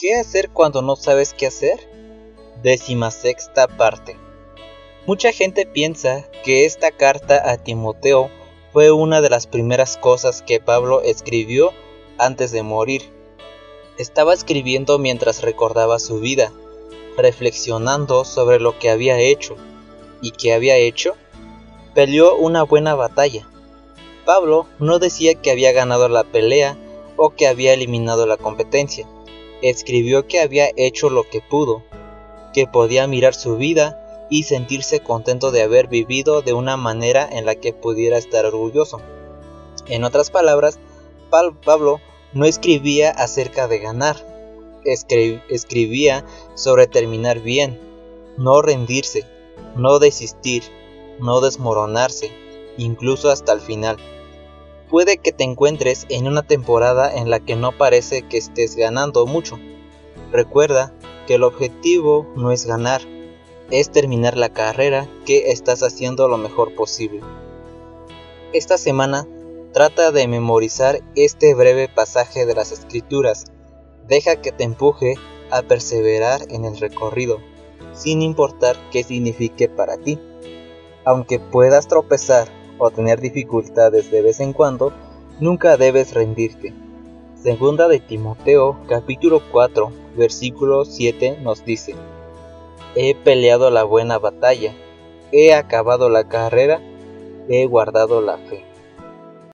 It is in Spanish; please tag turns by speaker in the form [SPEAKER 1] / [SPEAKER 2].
[SPEAKER 1] ¿Qué hacer cuando no sabes qué hacer? Décima sexta parte. Mucha gente piensa que esta carta a Timoteo fue una de las primeras cosas que Pablo escribió antes de morir. Estaba escribiendo mientras recordaba su vida, reflexionando sobre lo que había hecho. ¿Y qué había hecho? Peleó una buena batalla. Pablo no decía que había ganado la pelea o que había eliminado la competencia escribió que había hecho lo que pudo, que podía mirar su vida y sentirse contento de haber vivido de una manera en la que pudiera estar orgulloso. En otras palabras, Pablo no escribía acerca de ganar, escribía sobre terminar bien, no rendirse, no desistir, no desmoronarse, incluso hasta el final. Puede que te encuentres en una temporada en la que no parece que estés ganando mucho. Recuerda que el objetivo no es ganar, es terminar la carrera que estás haciendo lo mejor posible. Esta semana trata de memorizar este breve pasaje de las escrituras. Deja que te empuje a perseverar en el recorrido, sin importar qué signifique para ti. Aunque puedas tropezar o tener dificultades de vez en cuando, nunca debes rendirte. Segunda de Timoteo capítulo 4 versículo 7 nos dice, He peleado la buena batalla, he acabado la carrera, he guardado la fe.